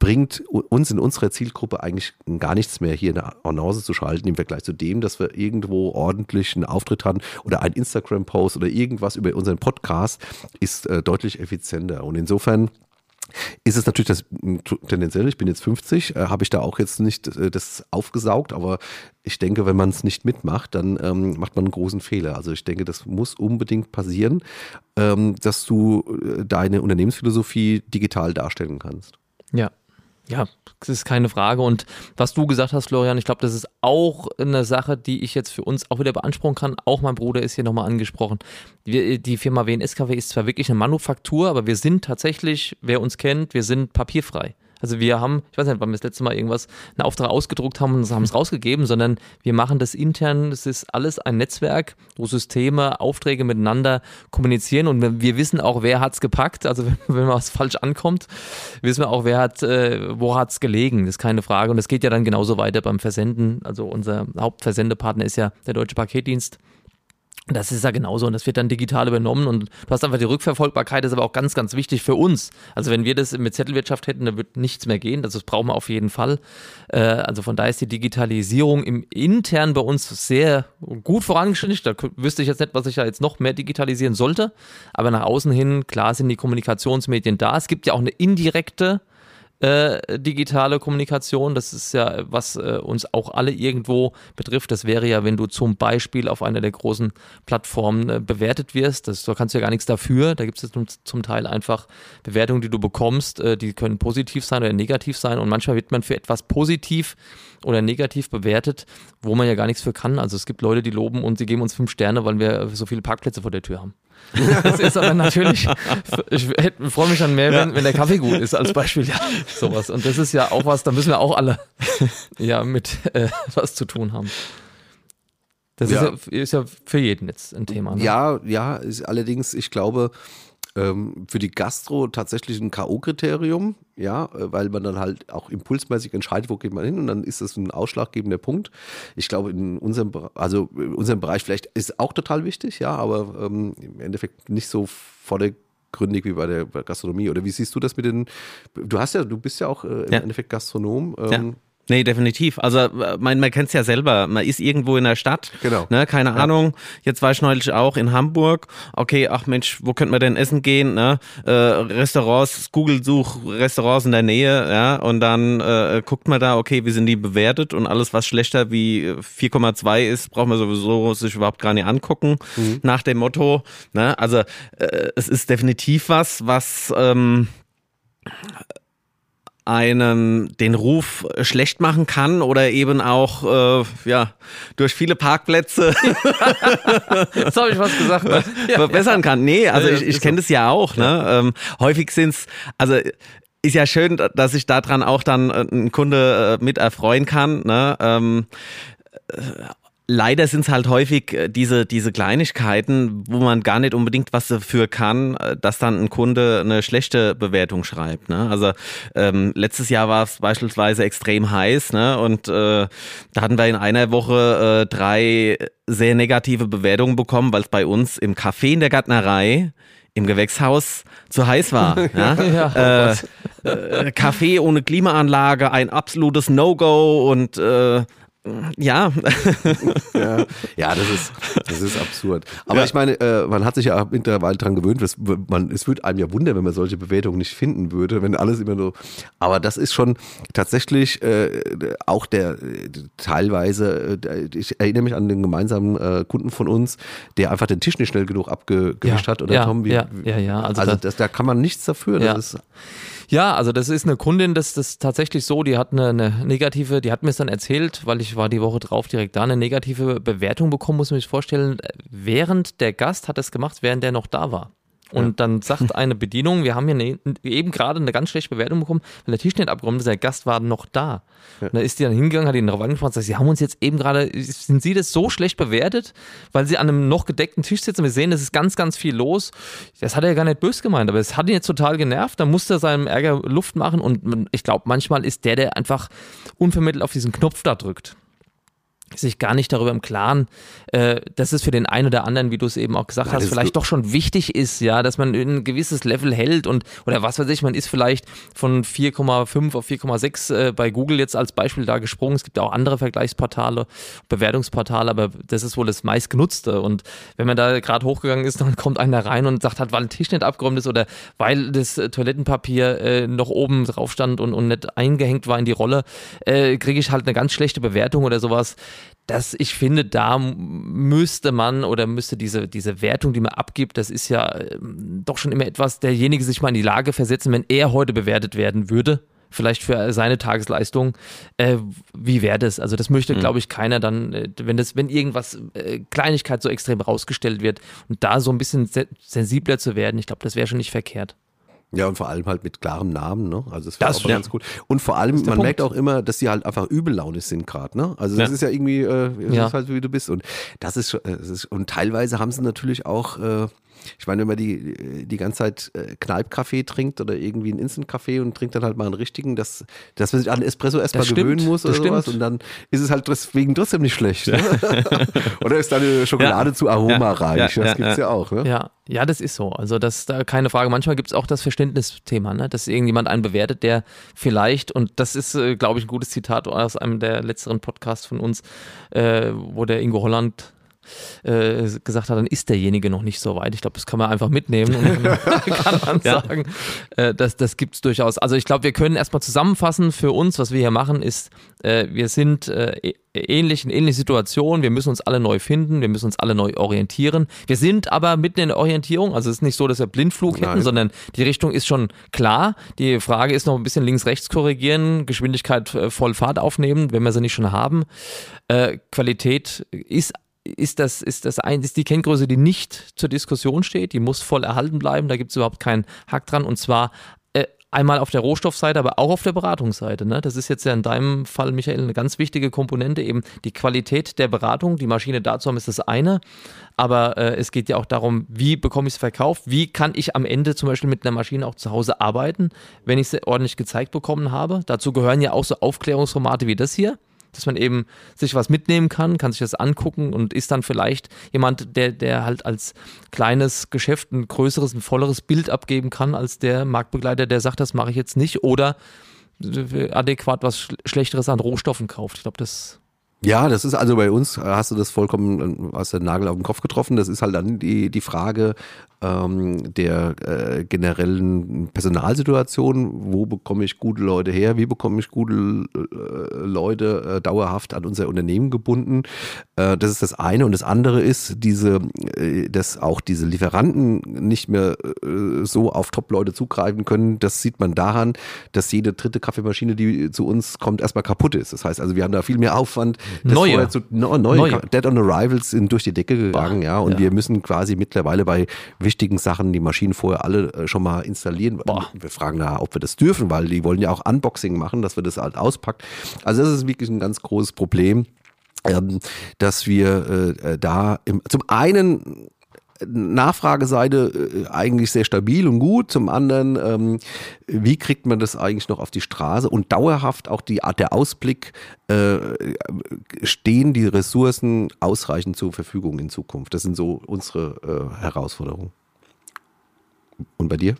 bringt uns in unserer Zielgruppe eigentlich gar nichts mehr, hier eine Annonce zu schalten im Vergleich zu dem, dass wir irgendwo ordentlich einen Auftritt haben oder ein Instagram-Post oder irgendwas über unseren Podcast ist äh, deutlich effizienter. Und insofern ist es natürlich das tendenziell, ich bin jetzt 50, äh, habe ich da auch jetzt nicht äh, das aufgesaugt, aber ich denke, wenn man es nicht mitmacht, dann ähm, macht man einen großen Fehler. Also ich denke, das muss unbedingt passieren, ähm, dass du äh, deine Unternehmensphilosophie digital darstellen kannst. Ja, ja, das ist keine Frage. Und was du gesagt hast, Florian, ich glaube, das ist auch eine Sache, die ich jetzt für uns auch wieder beanspruchen kann. Auch mein Bruder ist hier nochmal angesprochen. Wir, die Firma WNSKW ist zwar wirklich eine Manufaktur, aber wir sind tatsächlich, wer uns kennt, wir sind papierfrei. Also wir haben, ich weiß nicht, wann wir das letzte Mal irgendwas, einen Auftrag ausgedruckt haben und haben es rausgegeben, sondern wir machen das intern, es ist alles ein Netzwerk, wo Systeme, Aufträge miteinander kommunizieren und wir wissen auch, wer hat es gepackt, also wenn, wenn was falsch ankommt, wissen wir auch, wer hat, äh, wo hat es gelegen, das ist keine Frage. Und es geht ja dann genauso weiter beim Versenden, also unser Hauptversendepartner ist ja der Deutsche Paketdienst Das ist ja genauso und das wird dann digital übernommen und du hast einfach die Rückverfolgbarkeit, ist aber auch ganz, ganz wichtig für uns. Also wenn wir das mit Zettelwirtschaft hätten, dann wird nichts mehr gehen, das brauchen wir auf jeden Fall. Äh, also von daher ist die Digitalisierung im intern bei uns sehr gut vorangeschritten. Da wüsste ich jetzt nicht, was ich da jetzt noch mehr digitalisieren sollte, aber nach außen hin, klar sind die Kommunikationsmedien da. Es gibt ja auch eine indirekte äh, digitale Kommunikation. Das ist ja, was äh, uns auch alle irgendwo betrifft. Das wäre ja, wenn du zum Beispiel auf einer der großen Plattformen äh, bewertet wirst. Das, da kannst du ja gar nichts dafür. Da gibt es zum, zum, Teil einfach Bewertungen, die du bekommst. Äh, die können positiv sein oder negativ sein. Und manchmal wird man für etwas positiv oder negativ bewertet, wo man ja gar nichts für kann. Also es gibt Leute, die loben und sie geben uns fünf Sterne, weil wir so viele Parkplätze vor der Tür haben. Das ist aber natürlich, ich freue mich dann mehr, wenn, wenn der Kaffee gut ist, als Beispiel, ja, sowas. Und das ist ja auch was, da müssen wir auch alle ja mit äh, was zu tun haben. Das ja. Ist, ja, ist ja für jeden jetzt ein Thema. Ne? Ja, ja, ist allerdings, ich glaube, ähm, für die Gastro tatsächlich ein K.O.-Kriterium, ja, äh, weil man dann halt auch impulsmäßig entscheidet, wo geht man hin und dann ist das ein ausschlaggebender Punkt. Ich glaube, in unserem, also in unserem Bereich vielleicht ist auch total wichtig, ja, aber ähm, im Endeffekt nicht so vordergründig wie bei der Gastronomie. Oder wie siehst du das mit den, du hast ja, du bist ja auch äh, im ja. Endeffekt Gastronom. Ähm, ja. Nee, definitiv. Also äh, man, man kennt es ja selber. Man ist irgendwo in der Stadt. Genau. Ne, keine ja. Ahnung. Jetzt war ich neulich auch in Hamburg. Okay, ach Mensch, wo könnte man denn essen gehen? Ne? Äh, Restaurants, Google such Restaurants in der Nähe, ja, und dann äh, guckt man da, okay, wie sind die bewertet und alles, was schlechter wie 4,2 ist, braucht man sowieso sich überhaupt gar nicht angucken. Mhm. Nach dem Motto. Ne? Also äh, es ist definitiv was, was ähm, einem den Ruf schlecht machen kann oder eben auch äh, ja durch viele Parkplätze Jetzt habe ich was gesagt ne? verbessern kann. Nee, also ich, ich kenne das ja auch. Ne? Ähm, häufig sind's also ist ja schön, dass ich daran auch dann äh, ein Kunde äh, mit erfreuen kann. Ne? Ähm, leider sind es halt häufig äh, diese, diese Kleinigkeiten, wo man gar nicht unbedingt was dafür kann, äh, dass dann ein Kunde eine schlechte Bewertung schreibt. Ne? Also ähm, letztes Jahr war es beispielsweise extrem heiß ne? und äh, da hatten wir in einer Woche äh, drei sehr negative Bewertungen bekommen, weil es bei uns im Café in der Gärtnerei im Gewächshaus zu heiß war. Ja? ja oh äh, Kaffee ohne Klimaanlage, ein absolutes No-Go und äh, ja. ja. ja, das ist, das ist absurd. Aber ja. ich meine, äh, man hat sich ja mittlerweile daran gewöhnt, dass man, es würde einem ja wundern, wenn man solche Bewertungen nicht finden würde, wenn alles immer so. Aber das ist schon tatsächlich äh, auch der teilweise, äh, ich erinnere mich an den gemeinsamen äh, Kunden von uns, der einfach den Tisch nicht schnell genug abgewischt ja. hat, oder ja, Tom? Wie, ja, ja, ja. Also, also das, da kann man nichts dafür. Ja. Das ist, ja, also das ist eine Kundin, das, ist tatsächlich so, die hat eine, eine negative, die hat mir es dann erzählt, weil ich war die Woche drauf direkt da, eine negative Bewertung bekommen, muss man sich vorstellen, während der Gast hat es gemacht, während der noch da war. Und ja. dann sagt eine Bedienung, wir haben hier eine, eben gerade eine ganz schlechte Bewertung bekommen, weil der Tisch nicht abgeräumt ist, der Gast war noch da. Ja. Und da ist die dann hingegangen, hat ihn darauf angesprochen und sagt, sie haben uns jetzt eben gerade, sind Sie das so schlecht bewertet, weil Sie an einem noch gedeckten Tisch sitzen? Wir sehen, es ist ganz, ganz viel los. Das hat er ja gar nicht böse gemeint, aber es hat ihn jetzt total genervt. Da musste er seinem Ärger Luft machen und ich glaube, manchmal ist der, der einfach unvermittelt auf diesen Knopf da drückt sich gar nicht darüber im Klaren, äh, dass es für den einen oder anderen, wie du es eben auch gesagt ja, hast, vielleicht doch schon wichtig ist, ja, dass man ein gewisses Level hält und oder was weiß ich, man ist vielleicht von 4,5 auf 4,6 äh, bei Google jetzt als Beispiel da gesprungen. Es gibt auch andere Vergleichsportale, Bewertungsportale, aber das ist wohl das meistgenutzte. Und wenn man da gerade hochgegangen ist, dann kommt einer rein und sagt halt, weil ein Tisch nicht abgeräumt ist oder weil das Toilettenpapier äh, noch oben drauf stand und, und nicht eingehängt war in die Rolle, äh, kriege ich halt eine ganz schlechte Bewertung oder sowas dass ich finde, da müsste man oder müsste diese, diese Wertung, die man abgibt, das ist ja ähm, doch schon immer etwas, derjenige sich mal in die Lage versetzen, wenn er heute bewertet werden würde, vielleicht für seine Tagesleistung, äh, wie wäre das? Also das möchte, mhm. glaube ich, keiner dann, äh, wenn das, wenn irgendwas äh, Kleinigkeit so extrem rausgestellt wird und da so ein bisschen sensibler zu werden, ich glaube, das wäre schon nicht verkehrt. Ja, und vor allem halt mit klarem Namen, ne? Also das wäre auch ja. ganz gut. Und vor allem, man Punkt. merkt auch immer, dass die halt einfach übellaunisch sind gerade, ne? Also das ja. ist ja irgendwie, äh, das ja. ist halt wie du bist. Und das ist, das ist und teilweise haben sie natürlich auch äh, ich meine, wenn man die, die ganze Zeit äh, Kneipkaffee trinkt oder irgendwie einen Instant-Kaffee und trinkt dann halt mal einen richtigen, dass, dass man sich an Espresso erstmal gewöhnen muss oder sowas und dann ist es halt deswegen trotzdem nicht schlecht. Ne? oder ist deine Schokolade ja. zu aromareich? Ja. das gibt es ja auch. Ne? Ja. ja, das ist so. Also das ist keine Frage. Manchmal gibt es auch das Verständnisthema, ne? dass irgendjemand einen bewertet, der vielleicht, und das ist, äh, glaube ich, ein gutes Zitat aus einem der letzteren Podcasts von uns, äh, wo der Ingo Holland äh, gesagt hat, dann ist derjenige noch nicht so weit. Ich glaube, das kann man einfach mitnehmen und kann man ja. sagen, äh, das, das gibt es durchaus. Also ich glaube, wir können erstmal zusammenfassen für uns, was wir hier machen, ist, äh, wir sind äh, ähnlich, in ähnlichen Situationen, wir müssen uns alle neu finden, wir müssen uns alle neu orientieren. Wir sind aber mitten in der Orientierung, also es ist nicht so, dass wir Blindflug Nein. hätten, sondern die Richtung ist schon klar. Die Frage ist noch ein bisschen links-rechts korrigieren, Geschwindigkeit äh, voll Fahrt aufnehmen, wenn wir sie nicht schon haben. Äh, Qualität ist ist das, ist das ein, ist die Kenngröße, die nicht zur Diskussion steht, die muss voll erhalten bleiben, da gibt es überhaupt keinen Hack dran und zwar äh, einmal auf der Rohstoffseite, aber auch auf der Beratungsseite. Ne? Das ist jetzt ja in deinem Fall, Michael, eine ganz wichtige Komponente, eben die Qualität der Beratung. Die Maschine da zu haben, ist das eine, aber äh, es geht ja auch darum, wie bekomme ich es verkauft, wie kann ich am Ende zum Beispiel mit einer Maschine auch zu Hause arbeiten, wenn ich sie ordentlich gezeigt bekommen habe. Dazu gehören ja auch so Aufklärungsformate wie das hier dass man eben sich was mitnehmen kann, kann sich das angucken und ist dann vielleicht jemand, der, der halt als kleines Geschäft ein größeres, ein volleres Bild abgeben kann, als der Marktbegleiter, der sagt, das mache ich jetzt nicht oder adäquat was Schlechteres an Rohstoffen kauft. Ich glaube, das ja, das ist also bei uns, hast du das vollkommen aus der Nagel auf den Kopf getroffen. Das ist halt dann die, die Frage, ähm, der äh, generellen Personalsituation. Wo bekomme ich gute Leute her? Wie bekomme ich gute äh, Leute äh, dauerhaft an unser Unternehmen gebunden? Äh, das ist das eine. Und das andere ist, diese, äh, dass auch diese Lieferanten nicht mehr äh, so auf Top-Leute zugreifen können. Das sieht man daran, dass jede dritte Kaffeemaschine, die zu uns kommt, erstmal kaputt ist. Das heißt also, wir haben da viel mehr Aufwand. Neue. Zu, no, neue. neue. Dead on Arrivals sind durch die Decke gegangen, ja. Und ja. wir müssen quasi mittlerweile bei wichtigen Sachen die Maschinen vorher alle äh, schon mal installieren. Boah. Wir fragen da, ob wir das dürfen, weil die wollen ja auch Unboxing machen, dass wir das halt auspackt. Also das ist wirklich ein ganz großes Problem, ähm, dass wir äh, da im, zum einen Nachfrageseite äh, eigentlich sehr stabil und gut. Zum anderen, ähm, wie kriegt man das eigentlich noch auf die Straße und dauerhaft auch die Art der Ausblick, äh, stehen die Ressourcen ausreichend zur Verfügung in Zukunft? Das sind so unsere äh, Herausforderungen. Und bei dir?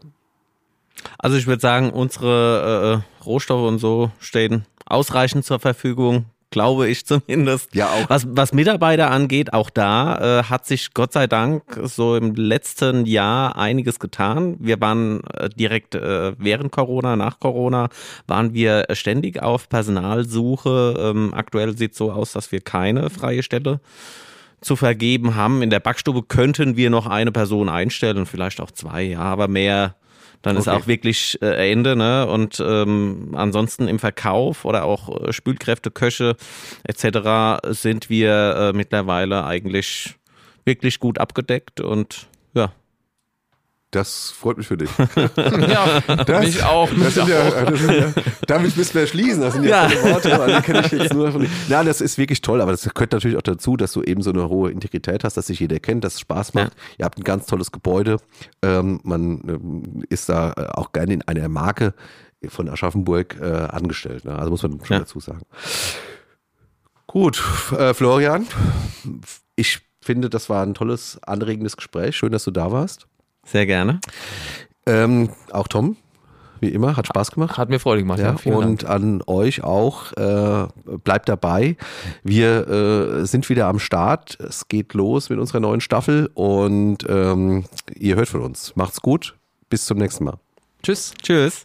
Also ich würde sagen, unsere äh, Rohstoffe und so stehen ausreichend zur Verfügung glaube ich zumindest. Ja, auch. Was, was Mitarbeiter angeht, auch da äh, hat sich Gott sei Dank so im letzten Jahr einiges getan. Wir waren äh, direkt äh, während Corona, nach Corona, waren wir ständig auf Personalsuche. Ähm, aktuell sieht es so aus, dass wir keine freie Stelle zu vergeben haben. In der Backstube könnten wir noch eine Person einstellen, vielleicht auch zwei, ja, aber mehr dann okay. ist auch wirklich äh, Ende. Ne? Und ähm, ansonsten im Verkauf oder auch äh, Spülkräfte, Köche etc. sind wir äh, mittlerweile eigentlich wirklich gut abgedeckt und ja. Das freut mich für dich. ja, das, mich auch. Das mich ja, das ja, damit müssen wir schließen. Das sind ja, ja. Worte, die kenne ich jetzt nur von Ja, das ist wirklich toll, aber das gehört natürlich auch dazu, dass du eben so eine hohe Integrität hast, dass sich jeder kennt, dass es Spaß macht. Ja. Ihr habt ein ganz tolles Gebäude. Ähm, man ähm, ist da äh, auch gerne in einer Marke von Aschaffenburg äh, angestellt. Ne? Also muss man schon dazu sagen. Gut, äh, Florian, ich finde, das war ein tolles, anregendes Gespräch. Schön, dass du da warst. Sehr gerne. Ähm, auch Tom, wie immer, hat Spaß gemacht. Hat mir Freude gemacht, ja. ja und Dank. an euch auch, äh, bleibt dabei. Wir äh, sind wieder am Start. Es geht los mit unserer neuen Staffel und ähm, ihr hört von uns. Macht's gut. Bis zum nächsten Mal. Tschüss. Tschüss.